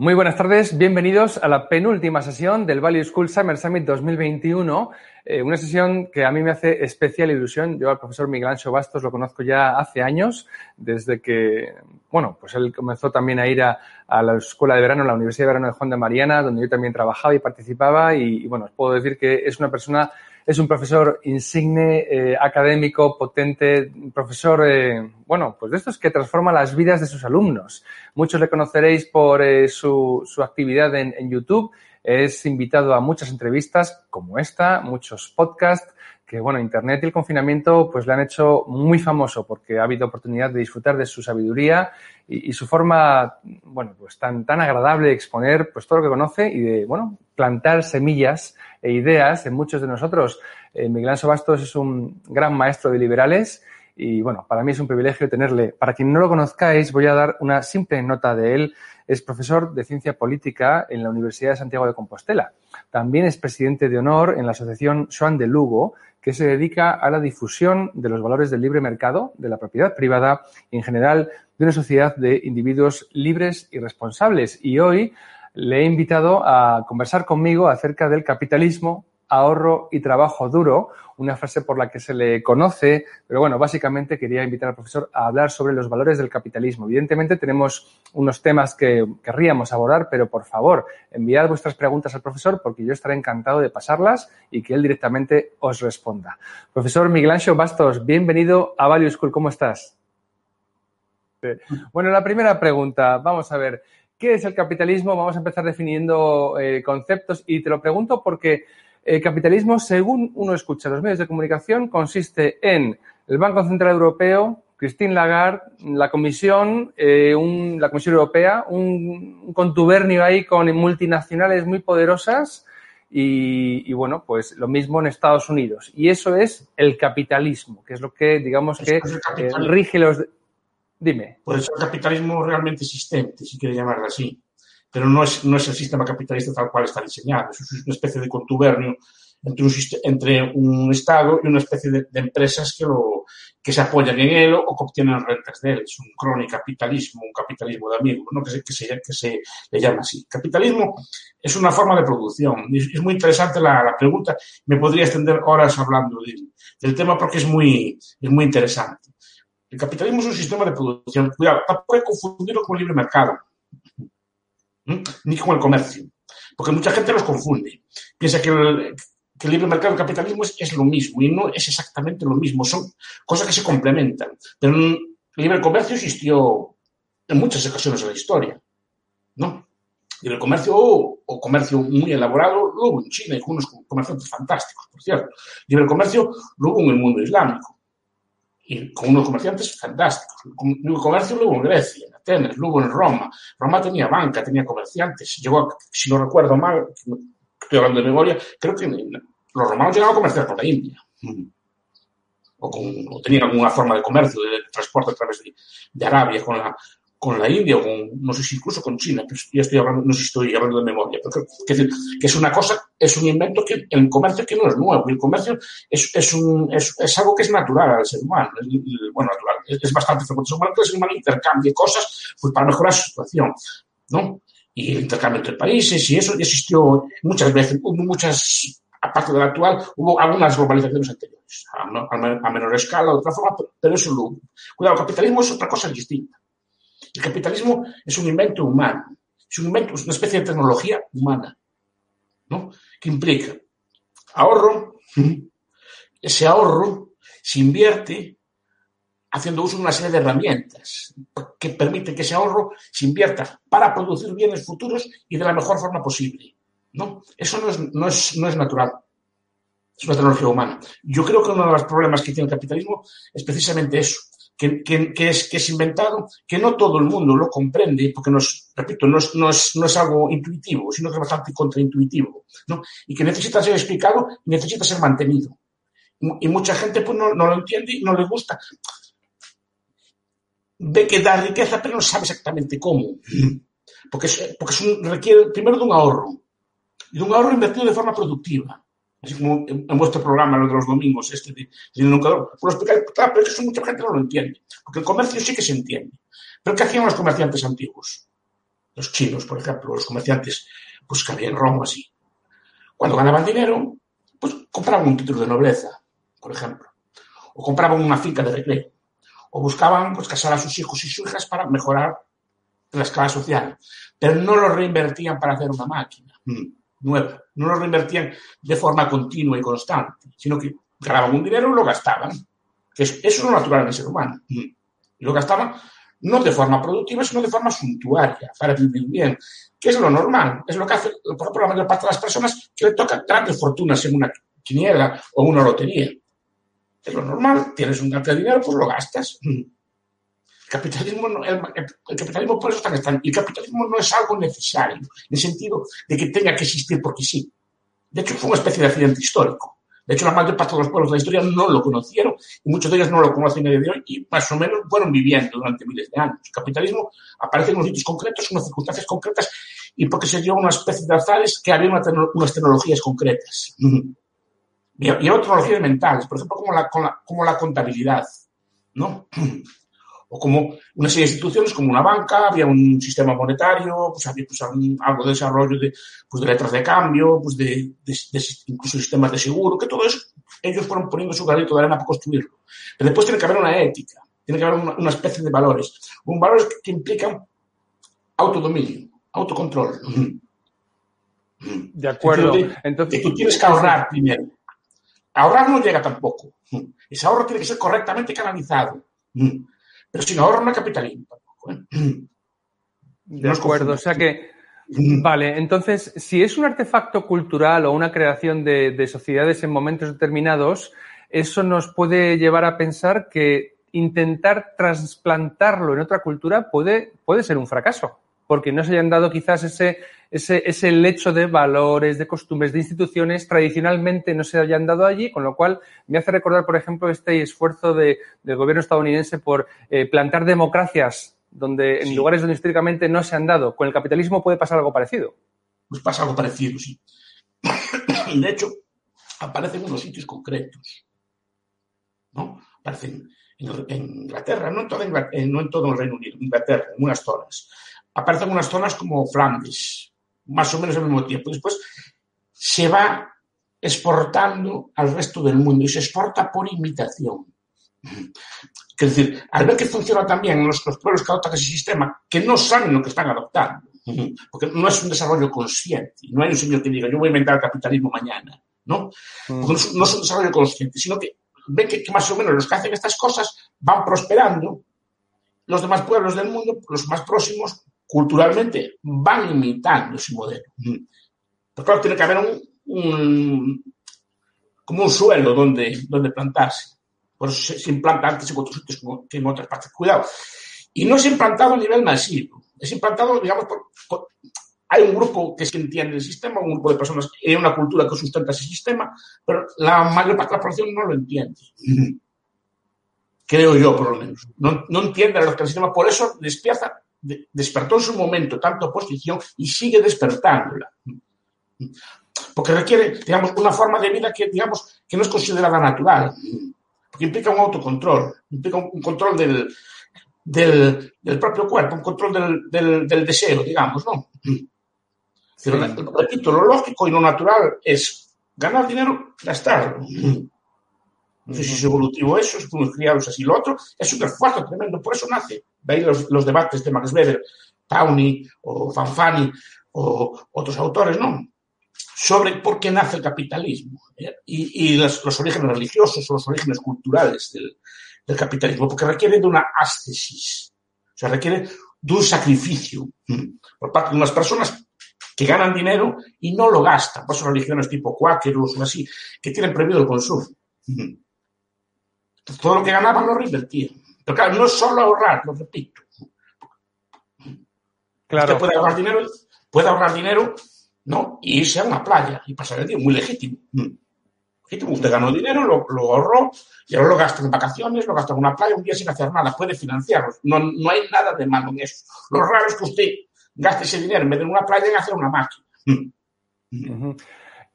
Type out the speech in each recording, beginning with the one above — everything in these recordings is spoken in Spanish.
Muy buenas tardes, bienvenidos a la penúltima sesión del Value School Summer Summit 2021, eh, una sesión que a mí me hace especial ilusión. Yo al profesor Miguel Ancho Bastos lo conozco ya hace años, desde que, bueno, pues él comenzó también a ir a, la Escuela de Verano, la Universidad de Verano de Juan de Mariana, donde yo también trabajaba y participaba y, y bueno, os puedo decir que es una persona es un profesor insigne, eh, académico, potente, profesor, eh, bueno, pues de estos que transforma las vidas de sus alumnos. Muchos le conoceréis por eh, su, su, actividad en, en, YouTube. Es invitado a muchas entrevistas como esta, muchos podcasts, que bueno, Internet y el confinamiento pues le han hecho muy famoso porque ha habido oportunidad de disfrutar de su sabiduría y, su forma, bueno, pues tan, tan agradable de exponer pues todo lo que conoce y de, bueno, plantar semillas e ideas en muchos de nosotros. Eh, Miguel Anso Bastos es un gran maestro de liberales y bueno, para mí es un privilegio tenerle. Para quien no lo conozcáis, voy a dar una simple nota de él. Es profesor de ciencia política en la Universidad de Santiago de Compostela. También es presidente de honor en la Asociación Joan de Lugo, que se dedica a la difusión de los valores del libre mercado, de la propiedad privada y en general de una sociedad de individuos libres y responsables. Y hoy le he invitado a conversar conmigo acerca del capitalismo, ahorro y trabajo duro, una frase por la que se le conoce, pero bueno, básicamente quería invitar al profesor a hablar sobre los valores del capitalismo. Evidentemente tenemos unos temas que querríamos abordar, pero por favor, enviad vuestras preguntas al profesor porque yo estaré encantado de pasarlas y que él directamente os responda. Profesor Miguel Ancho Bastos, bienvenido a Value School, ¿cómo estás? Bueno, la primera pregunta, vamos a ver, ¿qué es el capitalismo? Vamos a empezar definiendo eh, conceptos y te lo pregunto porque el capitalismo, según uno escucha los medios de comunicación, consiste en el Banco Central Europeo, Christine Lagarde, la Comisión, eh, un, la Comisión Europea, un, un, contubernio ahí con multinacionales muy poderosas y, y, bueno, pues lo mismo en Estados Unidos. Y eso es el capitalismo, que es lo que, digamos, que eh, rige los... Dime. Por eso el capitalismo realmente existente, si quiere llamarlo así pero no es, no es el sistema capitalista tal cual está diseñado. Es una especie de contubernio entre un, entre un Estado y una especie de, de, empresas que, lo, que se apoyan en él o que obtienen rentas de él. Es un cronicapitalismo, un capitalismo de amigos, ¿no? que, se, que, se, que se le llama así. Capitalismo es una forma de producción. Es, es muy interesante la, la, pregunta. Me podría extender horas hablando de, del tema porque es muy, es muy interesante. El capitalismo es un sistema de producción. Cuidado, tampoco hay que confundirlo con el libre mercado ni con el comercio. Porque mucha gente los confunde. Piensa que el, el libre mercado y el capitalismo es, lo mismo y no es exactamente lo mismo. Son cosas que se complementan. El libre comercio existió en muchas ocasiones en la historia. ¿no? Libre comercio o, o comercio muy elaborado lo hubo en China y con unos comerciantes fantásticos, por cierto. Libre comercio lo hubo en el mundo islámico y con unos comerciantes fantásticos. Libre comercio lo hubo en Grecia, en Atenas, luego en Roma. Roma tenía banca, tenía comerciantes. Llegó, si no recuerdo mal, estoy hablando de memoria, creo que los romanos llegaron a comerciar con la India. O, con, o tenían alguna forma de comercio, de, transporte a través de, de Arabia con la, con la India o con, no sé si incluso con China, pero ya estoy hablando, no sé si estoy hablando de memoria, pero que, que, que, es una cosa, es un invento que el comercio que no es nuevo, el comercio es, es, un, es, es algo que es natural al ser humano, es, bueno, natural, es, bastante frecuente, que el ser humano intercambie cosas pues, para mejorar su situación, ¿no? Y el intercambio entre países y eso ya existió muchas veces, hubo muchas, aparte de la actual, hubo algunas globalizaciones anteriores, a, a, a menor escala, de otra forma, pero, pero eso lo, cuidado, el capitalismo es otra cosa distinta. El capitalismo es un invento humano, es un invento, es una especie de tecnología humana, ¿no? Que implica ahorro, ese ahorro se invierte haciendo uso de una serie de herramientas que permiten que ese ahorro se invierta para producir bienes futuros y de la mejor forma posible, ¿no? Eso no es, no es, no es natural. Es una tecnología humana. Yo creo que uno de los problemas que tiene el capitalismo es precisamente eso, que, que, que, es, que es inventado, que no todo el mundo lo comprende, porque no es, repito, no es, no es, no es algo intuitivo, sino que es bastante contraintuitivo, ¿no? Y que necesita ser explicado y necesita ser mantenido. Y mucha gente pues, no, no lo entiende y no le gusta. Ve que da riqueza, pero no sabe exactamente cómo. porque, es, porque es un, requiere primero de un ahorro, y de un ahorro invertido de forma productiva. Así como en, vuestro programa, lo de los domingos, este de, de educador, por explicar, claro, pero es que mucha gente no lo entiende, porque el comercio sí que se entiende. Pero ¿qué hacían los comerciantes antiguos? Los chinos, por ejemplo, los comerciantes pues, que había en Roma, así. Cuando ganaban dinero, pues compraban un título de nobleza, por ejemplo, o compraban una finca de recreo, o buscaban pues, casar a sus hijos y sus hijas para mejorar la escala social, pero no lo reinvertían para hacer una máquina mm, nueva, no lo reinvertían de forma continua y constante, sino que ganaban un dinero y lo gastaban, que es, eso es lo natural en el ser humano, y lo gastaban no de forma productiva, sino de forma suntuaria, para vivir bien, que es lo normal, es lo que hace, por ejemplo, la mayor parte de las personas que le tocan grandes fortunas en una quiniela o una lotería. Es lo normal, tienes un cantidad de dinero, pues lo gastas. Capitalismo, no, el, el, capitalismo por eso está gastando. El capitalismo no es algo necesario, en el sentido de que tenga que existir porque sí. De hecho, fue una especie de accidente histórico. De hecho, la mayor parte de los pueblos de la historia no lo conocieron y muchos de ellos no lo conocen día de hoy y más o menos fueron viviendo durante miles de años. El capitalismo aparece en unos sitios concretos, en unas circunstancias concretas y porque se dio una especie de azares que había una tecno, unas tecnologías concretas. Y, y había tecnologías mentales, por ejemplo, como la, como la, como la contabilidad, ¿no? o como una serie de instituciones como una banca, había un sistema monetario, pues había pues, un, algo de desarrollo de, pues, de letras de cambio, pues de, de, de, incluso sistemas de seguro, que todo eso ellos fueron poniendo su granito de arena para construirlo. Pero después tiene que haber una ética, tiene que haber una, una especie de valores, un valores que, que implican autodominio, autocontrol. De acuerdo. Entonces, que tú tienes que ahorrar primero. Ahorrar no llega tampoco. Ese ahorro tiene que ser correctamente canalizado. Pero sin ahorro no hay capitalismo tampoco. ¿eh? De no acuerdo, o sea que, vale, entonces, si es un artefacto cultural o una creación de, de, sociedades en momentos determinados, eso nos puede llevar a pensar que intentar trasplantarlo en otra cultura puede, puede ser un fracaso, porque no se hayan dado quizás ese, ese, ese lecho de valores, de costumbres, de instituciones tradicionalmente no se hayan dado allí, con lo cual me hace recordar, por ejemplo, este esfuerzo de, del gobierno estadounidense por eh, plantar democracias donde, en sí. lugares donde históricamente no se han dado. ¿Con el capitalismo puede pasar algo parecido? Pues pasa algo parecido, sí. De hecho, aparecen unos sitios concretos. ¿no? Aparecen en Inglaterra, no en, toda Inglaterra, no en todo el Reino Unido, en Inglaterra, en unas zonas. Aparecen unas zonas como Flandes, más o menos al mismo tiempo. Después se va exportando al resto del mundo y se exporta por imitación. Es decir, al ver que funciona también en los, los pueblos que adoptan ese sistema, que no saben lo que están adoptando, porque no es un desarrollo consciente, no hay un señor que diga, yo voy a inventar el capitalismo mañana, ¿no? No es un desarrollo consciente, sino que ven que, que, más o menos los que hacen estas cosas van prosperando, los demás pueblos del mundo, los más próximos, culturalmente van imitando ese modelo. Pero claro, tiene que haber un, un como un suelo donde, donde plantarse. Por eso se, se implanta antes en otros sitios que en otras partes. Cuidado. Y no es implantado a nivel masivo. Es implantado, digamos, por, por, hay un grupo que que entiende el sistema, un grupo de personas, hay una cultura que sustenta ese sistema, pero la mayor parte de la población no lo entiende. Creo yo, por lo menos. No, no entiende el sistema, por eso despierta, de, despertó en su momento tanta oposición y sigue despertándola. Porque requiere, digamos, una forma de vida que, digamos, que no es considerada natural porque implica un autocontrol, implica un control del, del, del propio cuerpo, un control del, del, del deseo, digamos, ¿no? Pero, repito, lo lógico y lo natural es ganar dinero, gastarlo. No sé si es evolutivo eso, si fuimos criados así. Lo otro es un esfuerzo tremendo, por eso nace. Ahí los, los debates de Max Weber, Tawney o Fanfani o otros autores, ¿no? sobre por qué nace el capitalismo ¿eh? y, y los, los, orígenes religiosos o los orígenes culturales del, del, capitalismo, porque requiere de una ascesis, o sea, requiere de un sacrificio por parte de unas personas que ganan dinero y no lo gastan, por eso religiones tipo cuáqueros o así, que tienen prohibido el consumo. Todo lo que ganaban lo reinvertían. Pero claro, no es solo ahorrar, lo repito. Claro. Usted puede ahorrar dinero, puede ahorrar dinero ¿no? Y irse a una playa y pasar el día, muy legítimo. Legítimo, usted ganó dinero, lo, lo, ahorró y ahora lo gasta en vacaciones, lo gasta en una playa un día sin hacer nada, puede financiarlo. No, no hay nada de malo en eso. Lo raro es que usted gaste ese dinero en vez de en una playa en hacer una máquina. Ujú.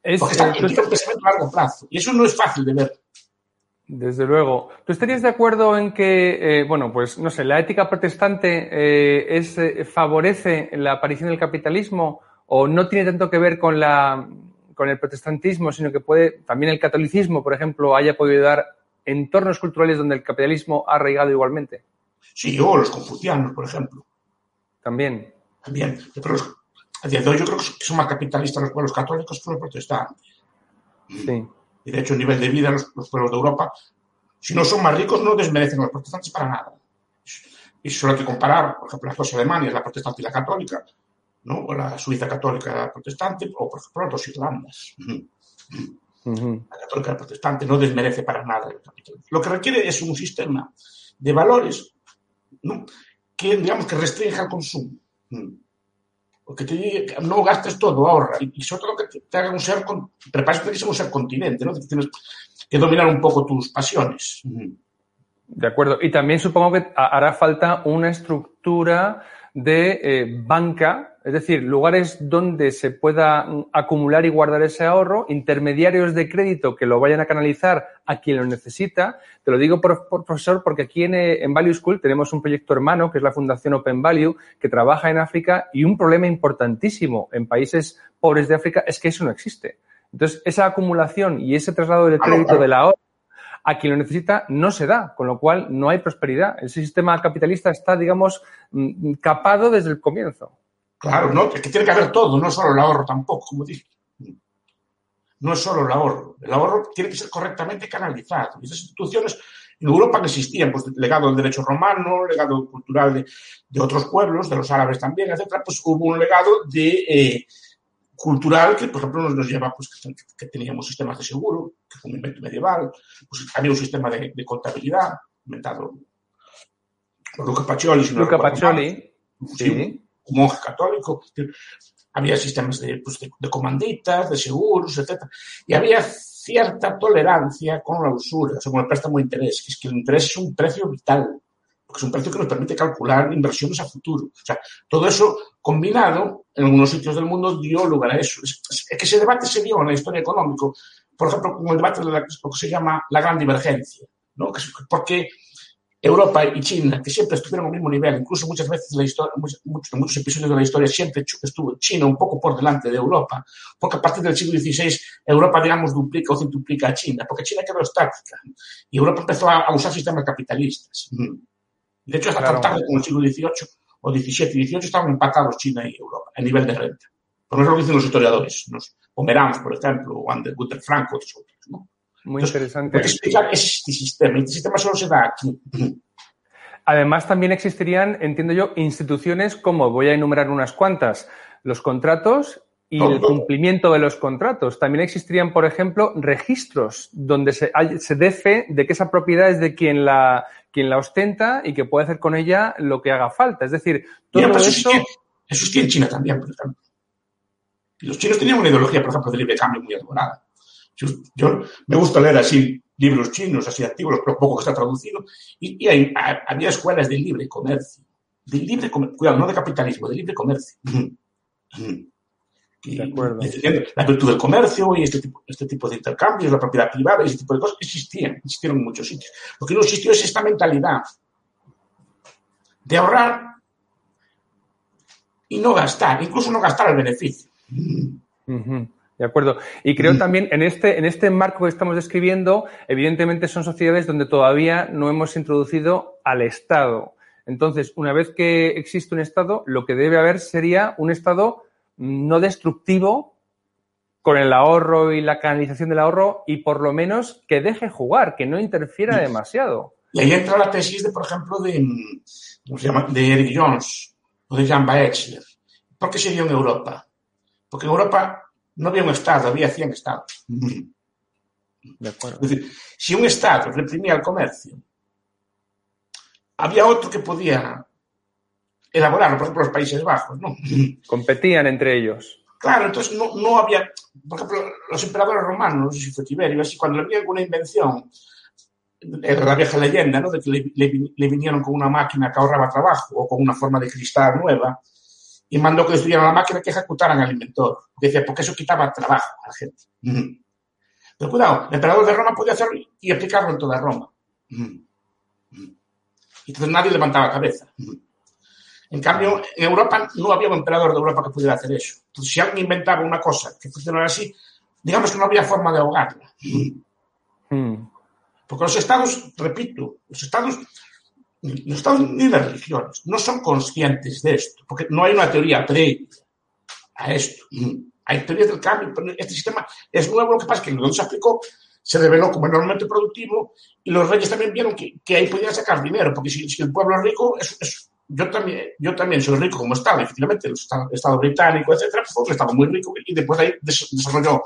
Es, Porque está eh, en un pensamiento a largo plazo. Y eso no es fácil de ver. Desde luego. ¿Tú estarías de acuerdo en que, eh, bueno, pues no sé, la ética protestante eh, es, eh, favorece la aparición del capitalismo o no tiene tanto que ver con, la, con el protestantismo, sino que puede, también el catolicismo, por ejemplo, haya podido dar entornos culturales donde el capitalismo ha arraigado igualmente? Sí, o los confucianos, por ejemplo. También. También. Pero los- yo creo que son más capitalistas los pueblos católicos que los protestantes. Sí. Y de hecho, el nivel de vida los, los pueblos de Europa, si no son más ricos, no desmerecen a los protestantes para nada. Y solo hay que comparar, por ejemplo, las dos Alemanias, la protestante y la católica, ¿no? o la Suiza católica la protestante, o por ejemplo, las dos Irlandas. La católica y la protestante no desmerece para nada el capitalismo. Lo que requiere es un sistema de valores ¿no? que, digamos, que restrinja el consumo. Que no gastes todo, ahorra. Y, sobre todo que te, haga un ser, con, tienes que ser un ser continente, ¿no? Tienes que dominar un poco tus pasiones. De acuerdo. Y también supongo que ha- hará falta una estructura de eh, banca, es decir, lugares donde se pueda mm, acumular y guardar ese ahorro, intermediarios de crédito que lo vayan a canalizar a quien lo necesita. Te lo digo, por, por- profesor, porque aquí en, eh, en Value School tenemos un proyecto hermano, que es la Fundación Open Value, que trabaja en África y un problema importantísimo en países pobres de África es que eso no existe. Entonces, esa acumulación y ese traslado Claro, crédito del ahorro a quien lo necesita no se da, con lo cual no hay prosperidad. Ese sistema capitalista está, digamos, mm, capado desde el comienzo. Claro, ¿no? Es que tiene que haber todo, no solo el ahorro tampoco, como dije. No es solo el ahorro. El ahorro tiene que ser correctamente canalizado. Y esas instituciones en Europa no existían, pues legado del derecho romano, legado cultural de, de otros pueblos, de los árabes también, etcétera, pues hubo un legado de eh, cultural que, por ejemplo, nos, lleva pues que, que teníamos sistemas de seguro, que fue un invento medieval, pues había un sistema de, de contabilidad inventado por Luca Pacioli. Si no Luca. Pacioli, Sí, sí. Monje católico. Había sistemas de, pues, de, de comanditas, de seguros, etc. Y había cierta tolerancia con la usura, o sea, con el préstamo de interés, que es que el interés es un precio vital, porque es un precio que nos permite calcular inversiones a futuro. O sea, todo eso combinado en algunos sitios del mundo dio lugar a eso. Es, es que ese debate se dio en la historia económica, por ejemplo, con el debate de la, lo que se llama la gran divergencia, ¿no? Es porque Europa y China, que siempre estuvieron al mismo nivel, incluso muchas veces en, la historia, muchos, en muchos episodios de la historia siempre estuvo China un poco por delante de Europa, porque a partir del siglo XVI Europa, digamos, duplica o centuplica a China, porque China quedó estática y Europa empezó a, usar sistemas capitalistas. De hecho, hasta claro. tan tarde como el siglo XVIII o XVII y XVIII estaban empatados China y Europa a nivel de renta. Por eso lo dicen los historiadores, los Pomerans, por ejemplo, o Ander Guter Franco, otros autores, ¿no? Muy Entonces, interesante. Explicar este sistema. Este sistema solo se da aquí. Además, también existirían, entiendo yo, instituciones como, voy a enumerar unas cuantas, los contratos y el cumplimiento de los contratos. También existirían, por ejemplo, registros donde se, hay, se dé fe de que esa propiedad es de quien la, quien la ostenta y que puede hacer con ella lo que haga falta. Es decir, todo Mira, pues eso... Eso existía en China también, por ejemplo. Y los chinos tenían una ideología, por ejemplo, de libre cambio muy elaborada. Yo, yo, me gusta leer así libros chinos, así antiguos, pero poco que está traducido, y, y hay, había escuelas de libre comercio. De libre comercio, cuidado, no de capitalismo, de libre comercio. De acuerdo. La virtud del comercio y este tipo, este tipo de intercambios, la propiedad privada, ese tipo de cosas existían, existieron en muchos sitios. Lo que no existió es esta mentalidad de ahorrar y no gastar, incluso no gastar el beneficio. Uh -huh. De acuerdo. Y creo también en este, en este marco que estamos describiendo, evidentemente son sociedades donde todavía no hemos introducido al Estado. Entonces, una vez que existe un Estado, lo que debe haber sería un Estado no destructivo con el ahorro y la canalización del ahorro y por lo menos que deje jugar, que no interfiera demasiado. Y ahí entra la tesis de, por ejemplo, de, ¿cómo se llama? de Eric Jones o de Jan Baechler. ¿Por qué se dio en Europa? Porque en Europa no había un Estado, había 100 Estados. De acuerdo. Es decir, si un Estado reprimía el comercio, había otro que podía elaborarlo, por ejemplo, los Países Bajos, ¿no? Competían entre ellos. Claro, entonces no, no había, por ejemplo, los emperadores romanos, no sé si fue Tiberio, así, cuando había alguna invención, era la vieja leyenda, ¿no? De que le, le, le, vinieron con una máquina que ahorraba trabajo o con una forma de cristal nueva, y mandó que destruyeran la máquina que ejecutaran al inventor. Decía, porque eso quitaba trabajo a la gente. Ujú. Pero cuidado, el emperador de Roma podía hacerlo y aplicarlo en toda Roma. Ujú. Y entonces nadie levantaba cabeza. Ujú. En cambio, en Europa no había un emperador de Europa que pudiera hacer eso. Entonces, si alguien inventaba una cosa que funcionara así, digamos que no había forma de ahogarla. Mm. Porque los estados, repito, los estados, los estados ni las religiones no son conscientes de esto, porque no hay una teoría previa a esto. Hay teorías del cambio, pero este sistema es nuevo. Lo que pasa es que cuando se aplicó, se reveló como enormemente productivo y los reyes también vieron que, que ahí podían sacar dinero, porque si, si el pueblo es rico, es, es- yo, también, yo también soy rico como Estado, efectivamente, el Estado, Estado británico, etcétera, fue un Estado muy rico y después ahí des- desarrolló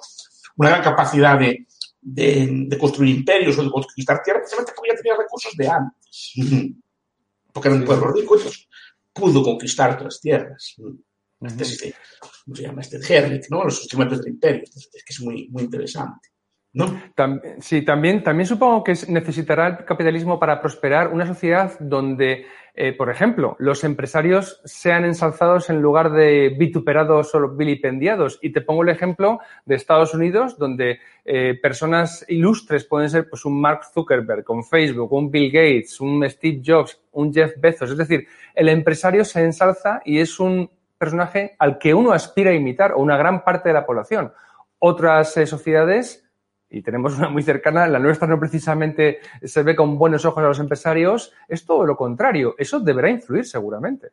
una gran capacidad de, de, de construir imperios o de conquistar tierras, precisamente porque ya tenía recursos de antes. Porque era un pueblo rico, entonces pudo conquistar otras tierras. Este es este, ¿cómo se llama? Este Herrick, ¿no? Los instrumentos del imperio. Es que es muy, muy interesante. Sí, también, también supongo que es- necesitará el capitalismo para prosperar una sociedad donde, eh, por ejemplo, los empresarios sean ensalzados en lugar de vituperados o vilipendiados. Y te pongo el ejemplo de Estados Unidos, donde eh, personas ilustres pueden ser pues, un Mark Zuckerberg con Facebook, un Bill Gates, un Steve Jobs, un Jeff Bezos. Es decir, el empresario se ensalza y es un personaje al que uno aspira a imitar, o una gran parte de la población. Otras eh, sociedades y tenemos una muy cercana, la nuestra no precisamente se ve con buenos ojos a los empresarios, es todo lo contrario. Eso deberá influir seguramente.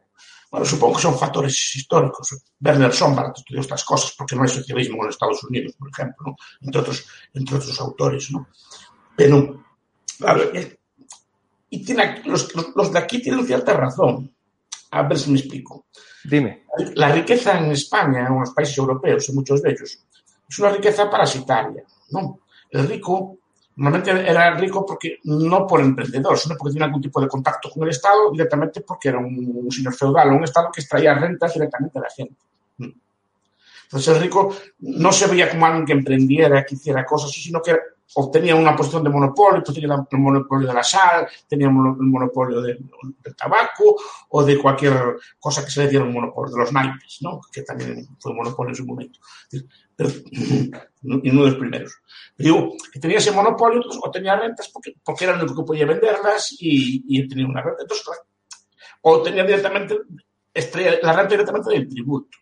Bueno, supongo que son factores históricos. Werner Sombart estudió estas cosas porque no hay socialismo en Estados Unidos, por ejemplo, ¿no? entre, otros, entre otros autores. ¿no? Pero, a ver, y tiene, los, los, los de aquí tienen cierta razón. A ver si me explico. Dime. La riqueza en España, en los países europeos, en muchos de ellos, es una riqueza parasitaria. ¿no? El rico normalmente era rico porque no por emprendedor, sino porque tenía algún tipo de contacto con el Estado, directamente porque era un, un señor feudal, un Estado que extraía rentas directamente a la gente. Entonces el rico no se veía como alguien que emprendiera, que hiciera cosas, sino que obtenía una posición de monopolio, pues tenía el monopolio de la sal, tenía el monopolio del, del, tabaco o de cualquier cosa que se le diera un monopolio, de los naipes, ¿no? que también fue un monopolio en su momento. Pero, y uno de los primeros. Digo, que tenía ese monopolio entonces, o tenía rentas porque, porque era el único que podía venderlas y, y tenía una renta. Entonces, o tenía directamente la renta directamente del tributo.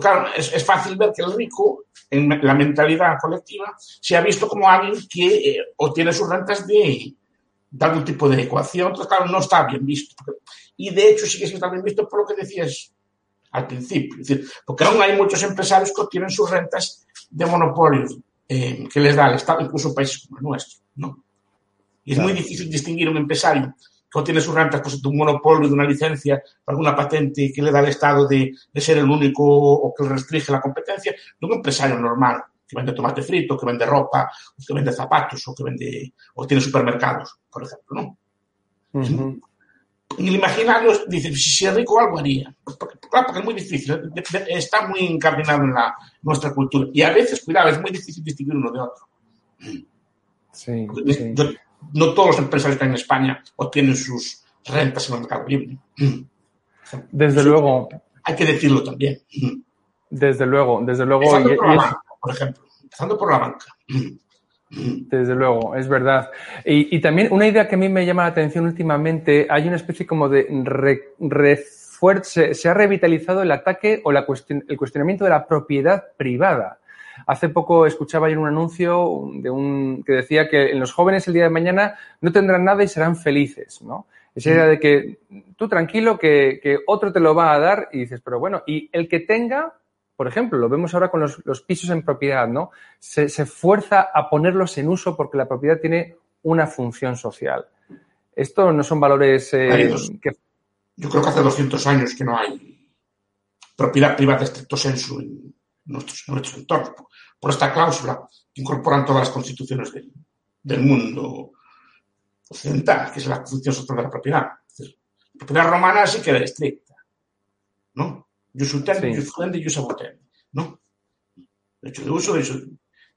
Claro, es, es, fácil ver que el rico, en la mentalidad colectiva, se ha visto como alguien que eh, obtiene sus rentas de, de, algún tipo de ecuación. Entonces, claro, no está bien visto. Y de hecho, sí que está bien visto por lo que decías al principio. Es decir, porque aún hay muchos empresarios que obtienen sus rentas de monopolios eh, que les da el Estado, incluso países como el nuestro. ¿no? Y es claro. muy difícil distinguir un empresario que obtiene sus rentas pues, de un monopolio, de una licencia, alguna patente que le da el Estado de, de, ser el único o que restringe la competencia, de un empresario normal que vende tomate frito, que vende ropa, que vende zapatos o que vende o tiene supermercados, por ejemplo, ¿no? Uh -huh. En el imaginario dice, si es rico algo haría. Porque, claro, porque es muy difícil, está muy encardinado en la, nuestra cultura. Y a veces, cuidado, es muy difícil distinguir uno de otro. Sí, sí. Yo, no todos los empresarios que hay en España obtienen sus rentas en el mercado libre. Desde Eso luego. Hay que decirlo también. Desde luego, desde luego. Empezando y, por la banca, por ejemplo. Empezando por la banca. Desde luego, es verdad. Y, y, también una idea que a mí me llama la atención últimamente, hay una especie como de refuerzo, se, se, ha revitalizado el ataque o la cuestion, el cuestionamiento de la propiedad privada. Hace poco escuchaba yo un anuncio de un, que decía que en los jóvenes el día de mañana no tendrán nada y serán felices, ¿no? Esa idea de que tú tranquilo, que, que, otro te lo va a dar y dices, pero bueno, y el que tenga, por ejemplo, lo vemos ahora con los, los pisos en propiedad, ¿no? Se, se, fuerza a ponerlos en uso porque la propiedad tiene una función social. Esto no son valores eh, que... Yo creo que hace 200 años que no hay propiedad privada estricto sensu en nuestros, en nuestro entorno. Por esta cláusula que incorporan todas las constituciones del, del mundo occidental, que es la función social de la propiedad. Decir, la propiedad romana sí que era estricta, ¿no? Jus utendi, sí. jus fuendi, jus ¿no? Derecho de uso, derecho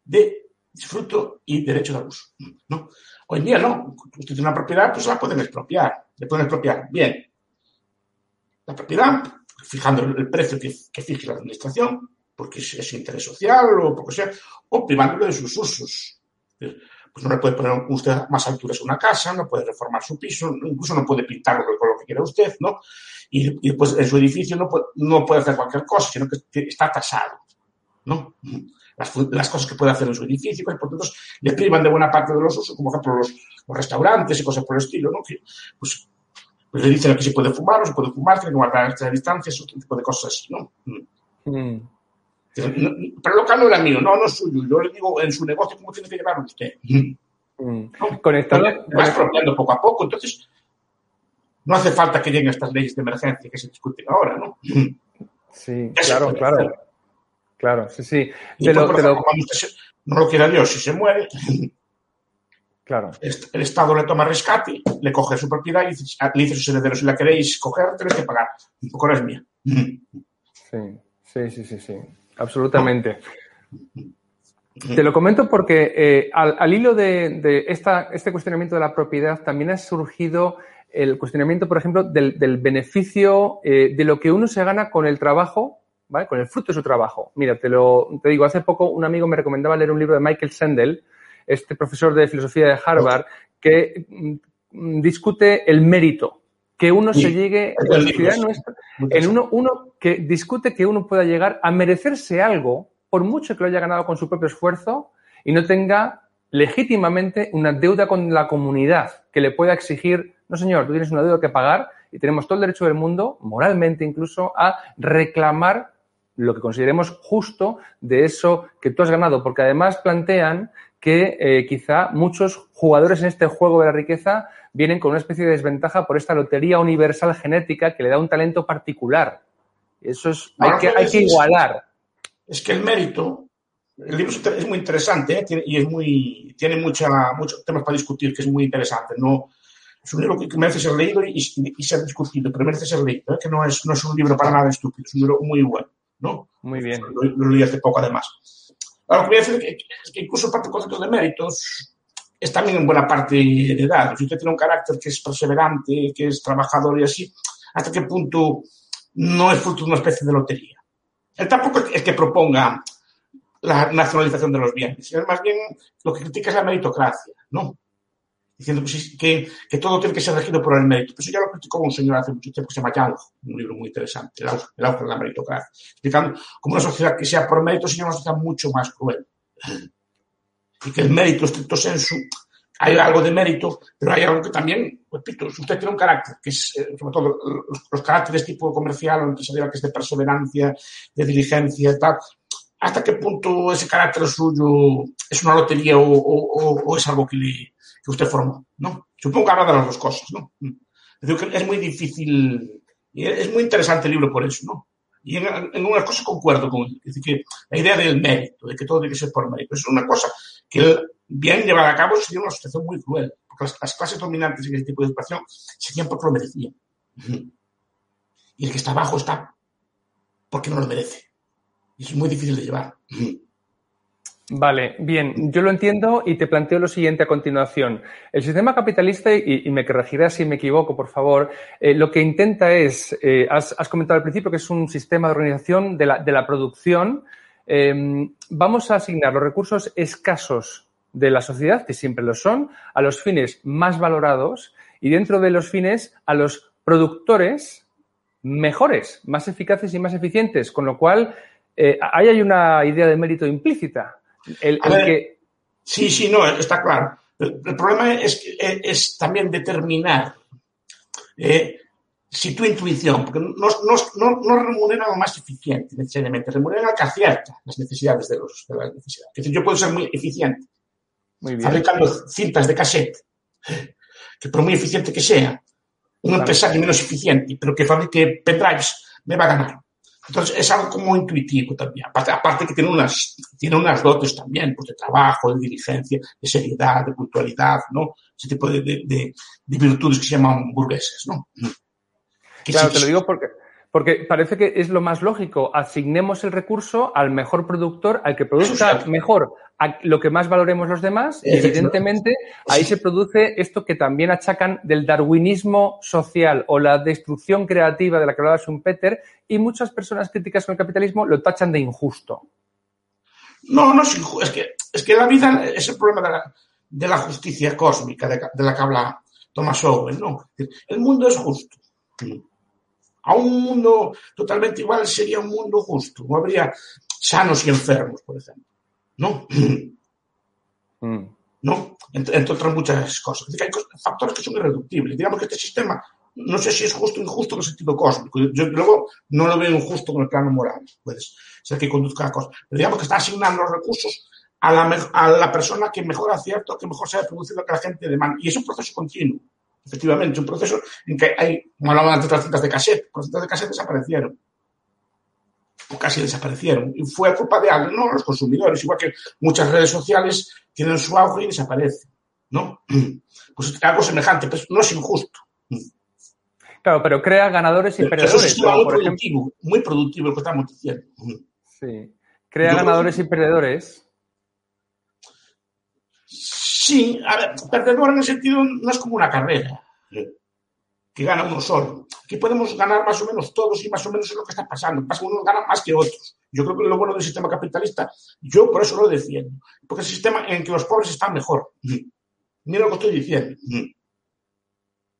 de disfruto y derecho de uso, ¿no? Hoy en día no. Usted tiene una propiedad, pues la pueden expropiar. Le pueden expropiar. Bien. La propiedad fijando el precio que, que fije la administración, porque es, es, interés social o porque sea, o privándolo de sus usos. Pues no le puede poner usted más alturas a una casa, no puede reformar su piso, incluso no puede pintarlo con lo que quiera usted, ¿no? Y, y después en su edificio no puede, no puede hacer cualquier cosa, sino que está tasado, ¿no? Las, las, cosas que puede hacer en su edificio, pues, por tanto, le privan de buena parte de los usos, como por ejemplo los, los restaurantes y cosas por el estilo, ¿no? Que, pues, pues le dicen que se puede fumar, no se puede fumar, tiene que guardar esta distancia, otro tipo de cosas así, ¿no? Mm. Pero el local no era mío, no, no es suyo. Yo le digo en su negocio cómo tiene que llevarlo usted. Mm. ¿No? Conectarlo. Va expropiando poco a poco, entonces no hace falta que lleguen estas leyes de emergencia que se discuten ahora, ¿no? Sí, claro, claro. Hacer. Claro, sí, sí. Te lo, te lo... Se, no lo quiera Dios, si se muere, claro. el Estado le toma rescate, le coge su propiedad y dice, le dice a sus herederos, si la queréis coger, tenéis que pagar. Un poco no es mía. Sí, sí, sí, sí, sí. Absolutamente. Te lo comento porque eh, al, al, hilo de, de esta, este cuestionamiento de la propiedad también ha surgido el cuestionamiento, por ejemplo, del, del beneficio eh, de lo que uno se gana con el trabajo, ¿vale? Con el fruto de su trabajo. Mira, te lo te digo, hace poco un amigo me recomendaba leer un libro de Michael Sandel, este profesor de filosofía de Harvard, que mm, discute el mérito, que uno sí, se llegue en la sociedad nuestra, en uno, uno que discute que uno pueda llegar a merecerse algo, por mucho que lo haya ganado con su propio esfuerzo, y no tenga legítimamente una deuda con la comunidad que le pueda exigir, no señor, tú tienes una deuda que pagar y tenemos todo el derecho del mundo, moralmente incluso, a reclamar lo que consideremos justo de eso que tú has ganado, porque además plantean que eh, quizá muchos jugadores en este juego de la riqueza vienen con una especie de desventaja por esta lotería universal genética que le da un talento particular. Eso es, hay, que, hay que igualar. Es que el mérito, el libro es muy interesante ¿eh? tiene, y es muy, tiene mucha, muchos temas para discutir, que es muy interesante. No, es un libro que merece ser leído y, y, ser discutido, pero merece ser leído, ¿eh? que no es, no es un libro para nada estúpido, es un libro muy bueno. ¿no? Muy bien. Lo, lo leí hace poco, además. Ahora, lo que voy a decir que, es que incluso parte del concepto de méritos es también en buena parte heredado. Si usted tiene un carácter que es perseverante, que es trabajador y así, ¿hasta qué punto no es fruto de una especie de lotería? Él tampoco es que proponga la nacionalización de los bienes, sino más bien lo que critica es la meritocracia, ¿no? diciendo que, que, que, todo tiene que ser regido por el mérito. Eso ya lo criticó un señor hace mucho tiempo que se llama Young, un libro muy interesante, El auge, el auge de la meritocracia, explicando cómo una sociedad que sea por mérito sería una sociedad mucho más cruel. Y que el mérito, estricto sensu, hay algo de mérito, pero hay algo que también, repito, si usted tiene un carácter, que es, eh, sobre todo los, los caracteres tipo comercial o empresarial, que es de perseverancia, de diligencia tal, ¿hasta qué punto ese carácter suyo es una lotería o, o, o es algo que le, que usted formó, ¿no? Supongo que habla de las dos cosas, ¿no? Decir, que es muy difícil, es muy interesante el libro por eso, ¿no? Y en, en una cosa concuerdo con él, es decir, que la idea del mérito, de que todo tiene que ser por mérito, es una cosa bien llevada a cabo sería una situación muy cruel, porque las, las clases dominantes en ese tipo de educación serían porque lo merecían. Y el que está abajo está porque no lo merece. Y es muy difícil de llevar. Vale, bien, yo lo entiendo y te planteo lo siguiente a continuación. El sistema capitalista, y, y me corregirás si me equivoco, por favor, eh, lo que intenta es, eh, has, has, comentado al principio que es un sistema de organización de la, de la producción. Eh, vamos a asignar los recursos escasos de la sociedad, que siempre lo son, a los fines más valorados y dentro de los fines a los productores mejores, más eficaces y más eficientes, con lo cual eh, ahí hay una idea de mérito implícita. El, el ver, que... Sí, sí, no, está claro. El, el problema es, es, es, también determinar eh, si tu intuición, porque no, no, no, no remunera lo más eficiente necesariamente, remunera al que acierta las necesidades de, los, de las necesidades. Es decir, yo puedo ser muy eficiente muy bien. fabricando cintas de cassette, que por muy eficiente que sea, un claro. empresario menos eficiente, pero que fabrique pendrives, me va a ganar. Entonces es algo como intuitivo también. Aparte, aparte que tiene unas, tiene unas dotes también, pues de trabajo, de diligencia, de seriedad, de puntualidad, ¿no? Ese tipo de, de, de, de virtudes que se llaman burgueses, ¿no? Claro, te lo digo porque, Porque parece que es lo más lógico. Asignemos el recurso al mejor productor, al que produzca mejor a lo que más valoremos los demás. Y evidentemente ahí se produce esto que también achacan del darwinismo social o la destrucción creativa de la que hablaba Schumpeter. Y muchas personas críticas con el capitalismo lo tachan de injusto. No, no es injusto. Es que, es que la vida es el problema de la, de la justicia cósmica de, de la que habla Thomas Owen. ¿no? El mundo es justo a un mundo totalmente igual sería un mundo justo. No habría sanos y enfermos, por ejemplo. ¿No? Mm. ¿No? Entre, otras muchas cosas. Hay factores que son irreductibles. Digamos que este sistema, no sé si es justo o injusto en el sentido cósmico. Yo luego no lo veo injusto en el plano moral. Puede ser que conduzca a cosas. Pero digamos que está asignando los recursos a la, a la persona que mejor acierta, que mejor sabe producir lo que la gente demanda. Y es un proceso continuo efectivamente, un proceso en que hay, como hablaban antes las cintas de cassette, las cintas de cassette desaparecieron. O casi desaparecieron. Y fue culpa de alguien, no los consumidores. Igual que muchas redes sociales tienen su auge y desaparecen. ¿No? Pues algo semejante, pues no es injusto. Claro, pero crea ganadores y perdedores. es muy, productivo, muy productivo lo que estamos diciendo. Sí. Crea ganadores y perdedores Sí, a ver, perdedor en el sentido no es como una carrera que gana uno solo. Aquí podemos ganar más o menos todos y más o menos es lo que está pasando. Pasa unos ganan más que otros. Yo creo que lo bueno del sistema capitalista, yo por eso lo defiendo, porque es un sistema en que los pobres están mejor. Mira lo que estoy diciendo.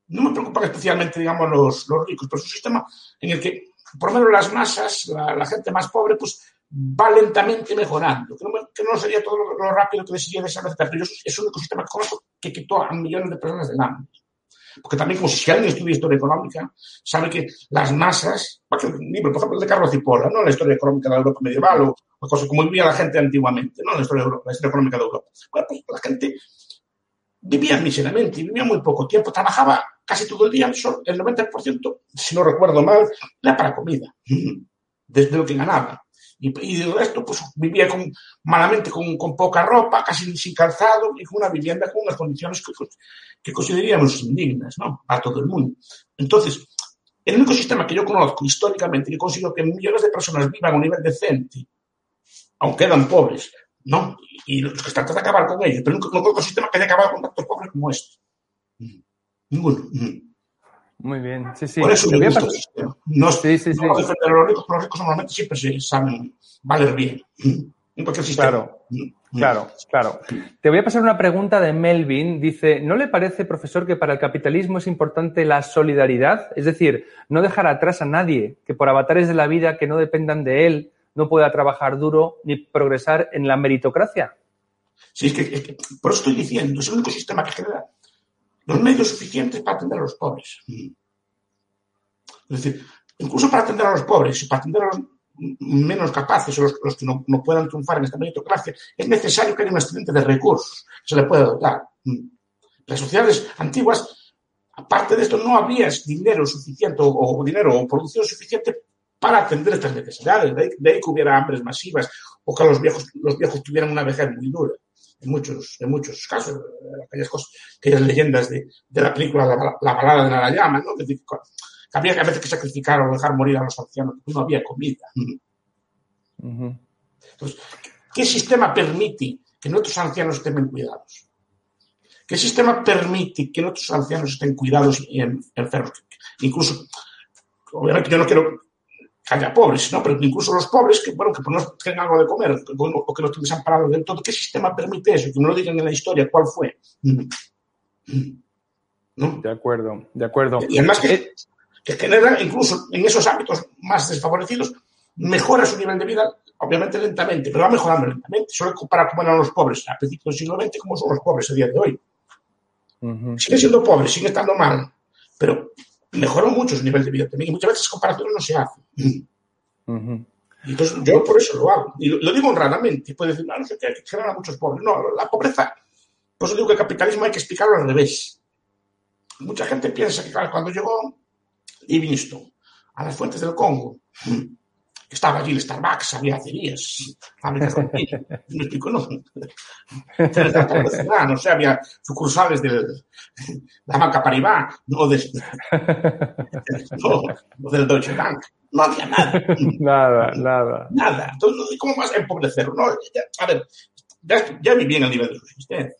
No me preocupan especialmente, digamos, los, los ricos, pero es un sistema en el que, por lo menos las masas, la gente más pobre, pues va lentamente mejorando, que no, sería todo lo, rápido que desearía desarrollar, pero es un ecosistema económico que quitó a millones de personas del hambre. Porque también, como si alguien estudia historia económica, sabe que las masas, por ejemplo, de Carlos Cipolla, ¿no? la historia económica de la Europa medieval, o, cosas como vivía la gente antiguamente, ¿no? la, historia la historia económica de Europa. Bueno, pues la gente vivía miseramente, vivía muy poco tiempo, trabajaba casi todo el día, el 90%, si no recuerdo mal, era para comida, desde lo que ganaba. Y, el resto, pues vivía con, malamente con, con, poca ropa, casi sin calzado y con una vivienda con unas condiciones que, que consideraríamos indignas, ¿no? A todo el mundo. Entonces, el único sistema que yo conozco históricamente que consigo que millones de personas vivan a un nivel decente, aunque eran pobres, ¿no? Y los que están tratando de acabar con ellos, pero nunca conozco un sistema que haya acabado con tantos pobres como este. Ninguno. Muy bien, sí, sí. Por eso No, sí, sí, sí. los ricos, los ricos normalmente siempre se saben valer bien. Claro, claro, claro. Te voy a pasar una pregunta de Melvin. Dice, ¿no le parece, profesor, que para el capitalismo es importante la solidaridad? Es decir, no dejar atrás a nadie, que por avatares de la vida que no dependan de él no pueda trabajar duro ni progresar en la meritocracia. Sí, es que, es que por eso estoy diciendo, es el único sistema que genera los medios suficientes para atender a los pobres. Es decir, incluso para atender a los pobres y para atender a los menos capaces o los, que no, puedan triunfar en esta meritocracia, es necesario que haya un excedente de recursos que se le pueda dotar. Las sociedades antiguas, aparte de esto, no había dinero suficiente o, dinero o producción suficiente para atender estas necesidades. De ahí, de ahí, que hubiera hambres masivas o que los viejos, los viejos tuvieran una vejez muy dura en muchos, en muchos casos, aquellas cosas, aquellas leyendas de, de la película La, la balada de Narayama, ¿no? Que, que, había que a veces que sacrificar o dejar morir a los ancianos, porque no había comida. Entonces, ¿qué sistema permite que nuestros ancianos estén cuidados? ¿Qué sistema permite que nuestros ancianos estén cuidados y enfermos? Incluso, obviamente yo no quiero que haya pobres, ¿no? Pero incluso los pobres, que, bueno, que pues no tienen algo de comer, o que los estén desamparados del todo, ¿qué sistema permite eso? Que me lo digan en la historia, ¿cuál fue? ¿No? De acuerdo, de acuerdo. Y además que, que genera, incluso en esos ámbitos más desfavorecidos, mejora su nivel de vida, obviamente lentamente, pero va mejorando lentamente. Solo comparar cómo eran los pobres a principios del siglo XX, como son los pobres a día de hoy. Siguen siendo pobres, siguen estando mal, pero mejoró mucho su nivel de vida también. Y muchas veces comparaciones no se hacen. Y entonces yo por eso lo hago. Y lo, digo honradamente. Puede decir, no, no sé qué, que generan a muchos pobres. No, la pobreza, por eso digo que el capitalismo hay que explicarlo al revés. Mucha gente piensa que, claro, cuando llegó Livingstone a las fuentes del Congo, estaba allí el Starbucks, había acerías, fábricas de explico, no. no sé, había sucursales de la banca Paribas, no, de, no, no del Deutsche Bank. No había nada. Nada, nada. Nada. Entonces, ¿cómo vas a empobrecerlo? No, ya, a ver, ya, ya viví en el nivel de subsistencia.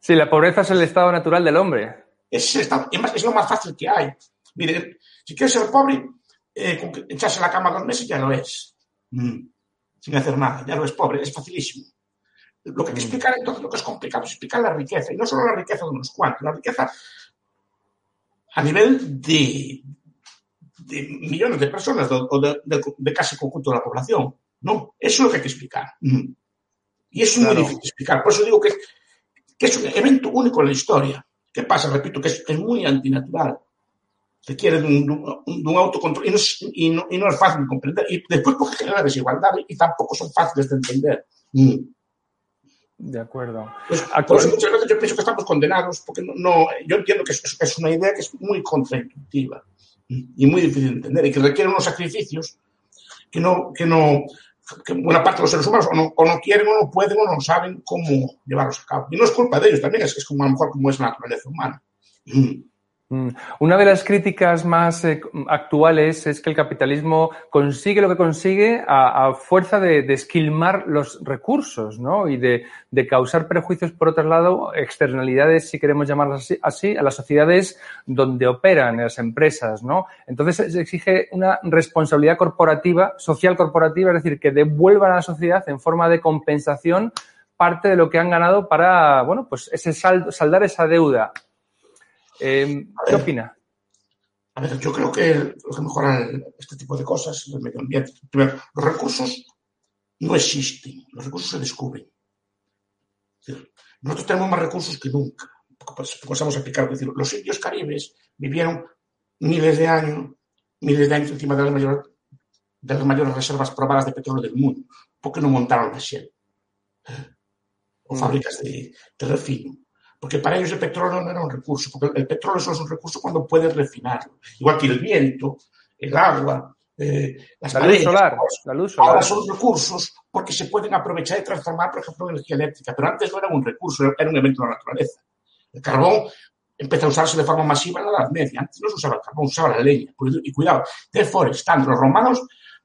Sí, la pobreza es el estado natural del hombre. Es, es es lo más fácil que hay. Mire, si quieres ser pobre, eh, con que echarse a la cama dos meses ya lo es. Mm. Sin hacer nada, ya lo es pobre, es facilísimo. Lo que hay que explicar entonces, lo que es complicado, es explicar la riqueza, y no solo la riqueza de unos cuantos, la riqueza a nivel de, de millones de personas o de, de- de casi conjunto de la población. No, eso es lo que hay que explicar. Mm. Y es muy Claro. difícil explicar. Por eso digo que, que es un evento único en la historia. ¿Qué pasa? Repito, que es, es muy antinatural. Requiere de un, de un- autocontrol y no, es, y, no, y no es fácil de comprender. Y después porque genera desigualdad y tampoco son fáciles de entender. Mm. De acuerdo. Pues, por eso muchas veces yo pienso que estamos condenados, porque no, no- yo entiendo que es, es una idea que es muy contraintuitiva y muy difícil de entender y que requiere unos sacrificios que no, que no, que buena parte de los seres humanos o no, o no quieren o no pueden o no saben cómo llevarlos a cabo. Y no es culpa de ellos también, es, es como a lo mejor como es la naturaleza humana. Mm. Mm. Una de las críticas más eh, actuales es que el capitalismo consigue lo que consigue a, fuerza de, de esquilmar los recursos, ¿no? Y de, causar prejuicios, por otro lado, externalidades, si queremos llamarlas así, así, a las sociedades donde operan las empresas, ¿no? Entonces se exige una responsabilidad corporativa, social corporativa, es decir, que devuelvan a la sociedad en forma de compensación parte de lo que han ganado para, bueno, pues ese saldo, saldar esa deuda. Eh, ¿Qué opina? A ver, yo creo que lo que mejora este tipo de cosas es el medio ambiente. Primero, los recursos no existen, los recursos se descubren. Decir, nosotros tenemos más recursos que nunca. Pues, Podemos explicar, decir, los indios caribes vivieron miles de años, miles de años encima de las mayores, de las mayores reservas probadas de petróleo del mundo. ¿Por qué no montaron la Shell? O Mm. fábricas de, de refino. Porque para ellos el petróleo no era un recurso, porque el petróleo solo es un recurso cuando puedes refinarlo. Igual que el viento, el agua, eh, las La luz mareas, solar, ahora- la luz Ahora solar. son recursos porque se pueden aprovechar y transformar, por ejemplo, en energía eléctrica. Pero antes no era un recurso, era un evento de la naturaleza. El carbón empezó a usarse de forma masiva en la Edad Media. Antes no se usaba el carbón, se usaba la leña. Y cuidado, deforestando. Los romanos,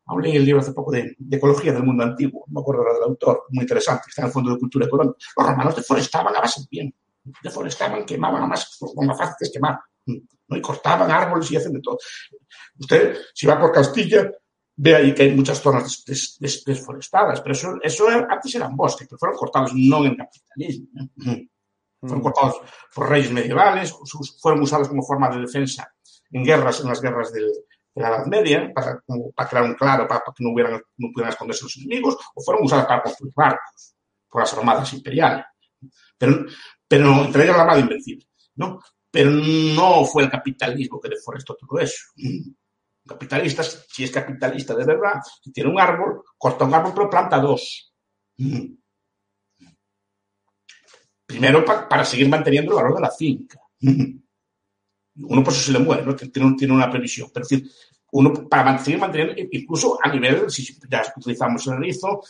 aún leí el libro hace poco de, de ecología del mundo antiguo, no me acuerdo ahora del autor, muy interesante, está en el Fondo de Cultura Económica. Los romanos deforestaban a base de bien. Deforestaban, quemaban a más, lo más fácil es quemar. ¿no? Y cortaban árboles y hacen de todo. Usted, si va por Castilla, ve ahí que hay muchas zonas des- des- desforestadas, pero eso, eso antes eran bosques, pero fueron cortados no en el capitalismo. ¿eh? Fueron Mm. cortados por reyes medievales, fueron usados como forma de defensa en guerras, en las guerras del- de la Edad Media, para, para crear un claro, para, para que no, hubieran, no pudieran esconderse los enemigos, o fueron usadas para construir barcos por las armadas imperiales. Pero, pero entre ellas la Armada Invencible, ¿no? Pero no fue el capitalismo que deforestó todo eso. Un capitalista, si es capitalista de verdad, si tiene un árbol, corta un árbol, pero planta dos. Primero, pa- para seguir manteniendo el valor de la finca. Uno por eso se le muere, ¿no? Tiene, un- tiene una previsión. Pero es decir, uno para seguir manteniendo, incluso a nivel, si ya utilizamos el erizo,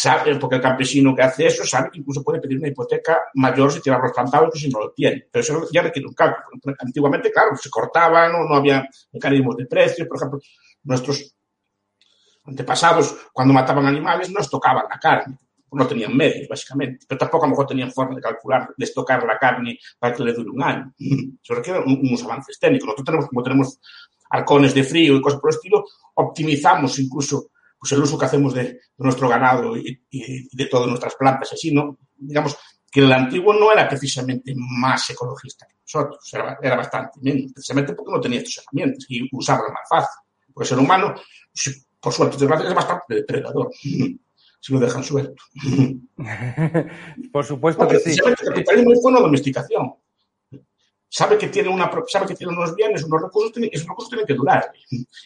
sabe, porque el campesino que hace eso sabe que incluso puede pedir una hipoteca mayor si tiene arroz plantado que si no lo tiene. Pero eso ya requiere un cálculo. Antiguamente, claro, se cortaba, no, no había mecanismos de precios. Por ejemplo, nuestros antepasados, cuando mataban animales, no estocaban la carne. No tenían medios, básicamente. Pero tampoco a lo mejor tenían forma de calcular, de estocar la carne para que le dure un año. Eso requiere un- unos avances técnicos. Nosotros tenemos, como tenemos halcones de frío y cosas por el estilo, optimizamos incluso pues, el uso que hacemos de, de nuestro ganado y, y de todas nuestras plantas. Así, ¿no? Digamos que el antiguo no era precisamente más ecologista que nosotros, era, era bastante menos, precisamente porque no tenía estas herramientas y usaba lo más fácil. Porque el ser humano, por suerte, es bastante depredador, si lo dejan suelto. Por supuesto que sí. El capitalismo fue una domesticación. Sabe que tiene una, sabe que tiene unos bienes, unos recursos, esos recursos tienen que durar.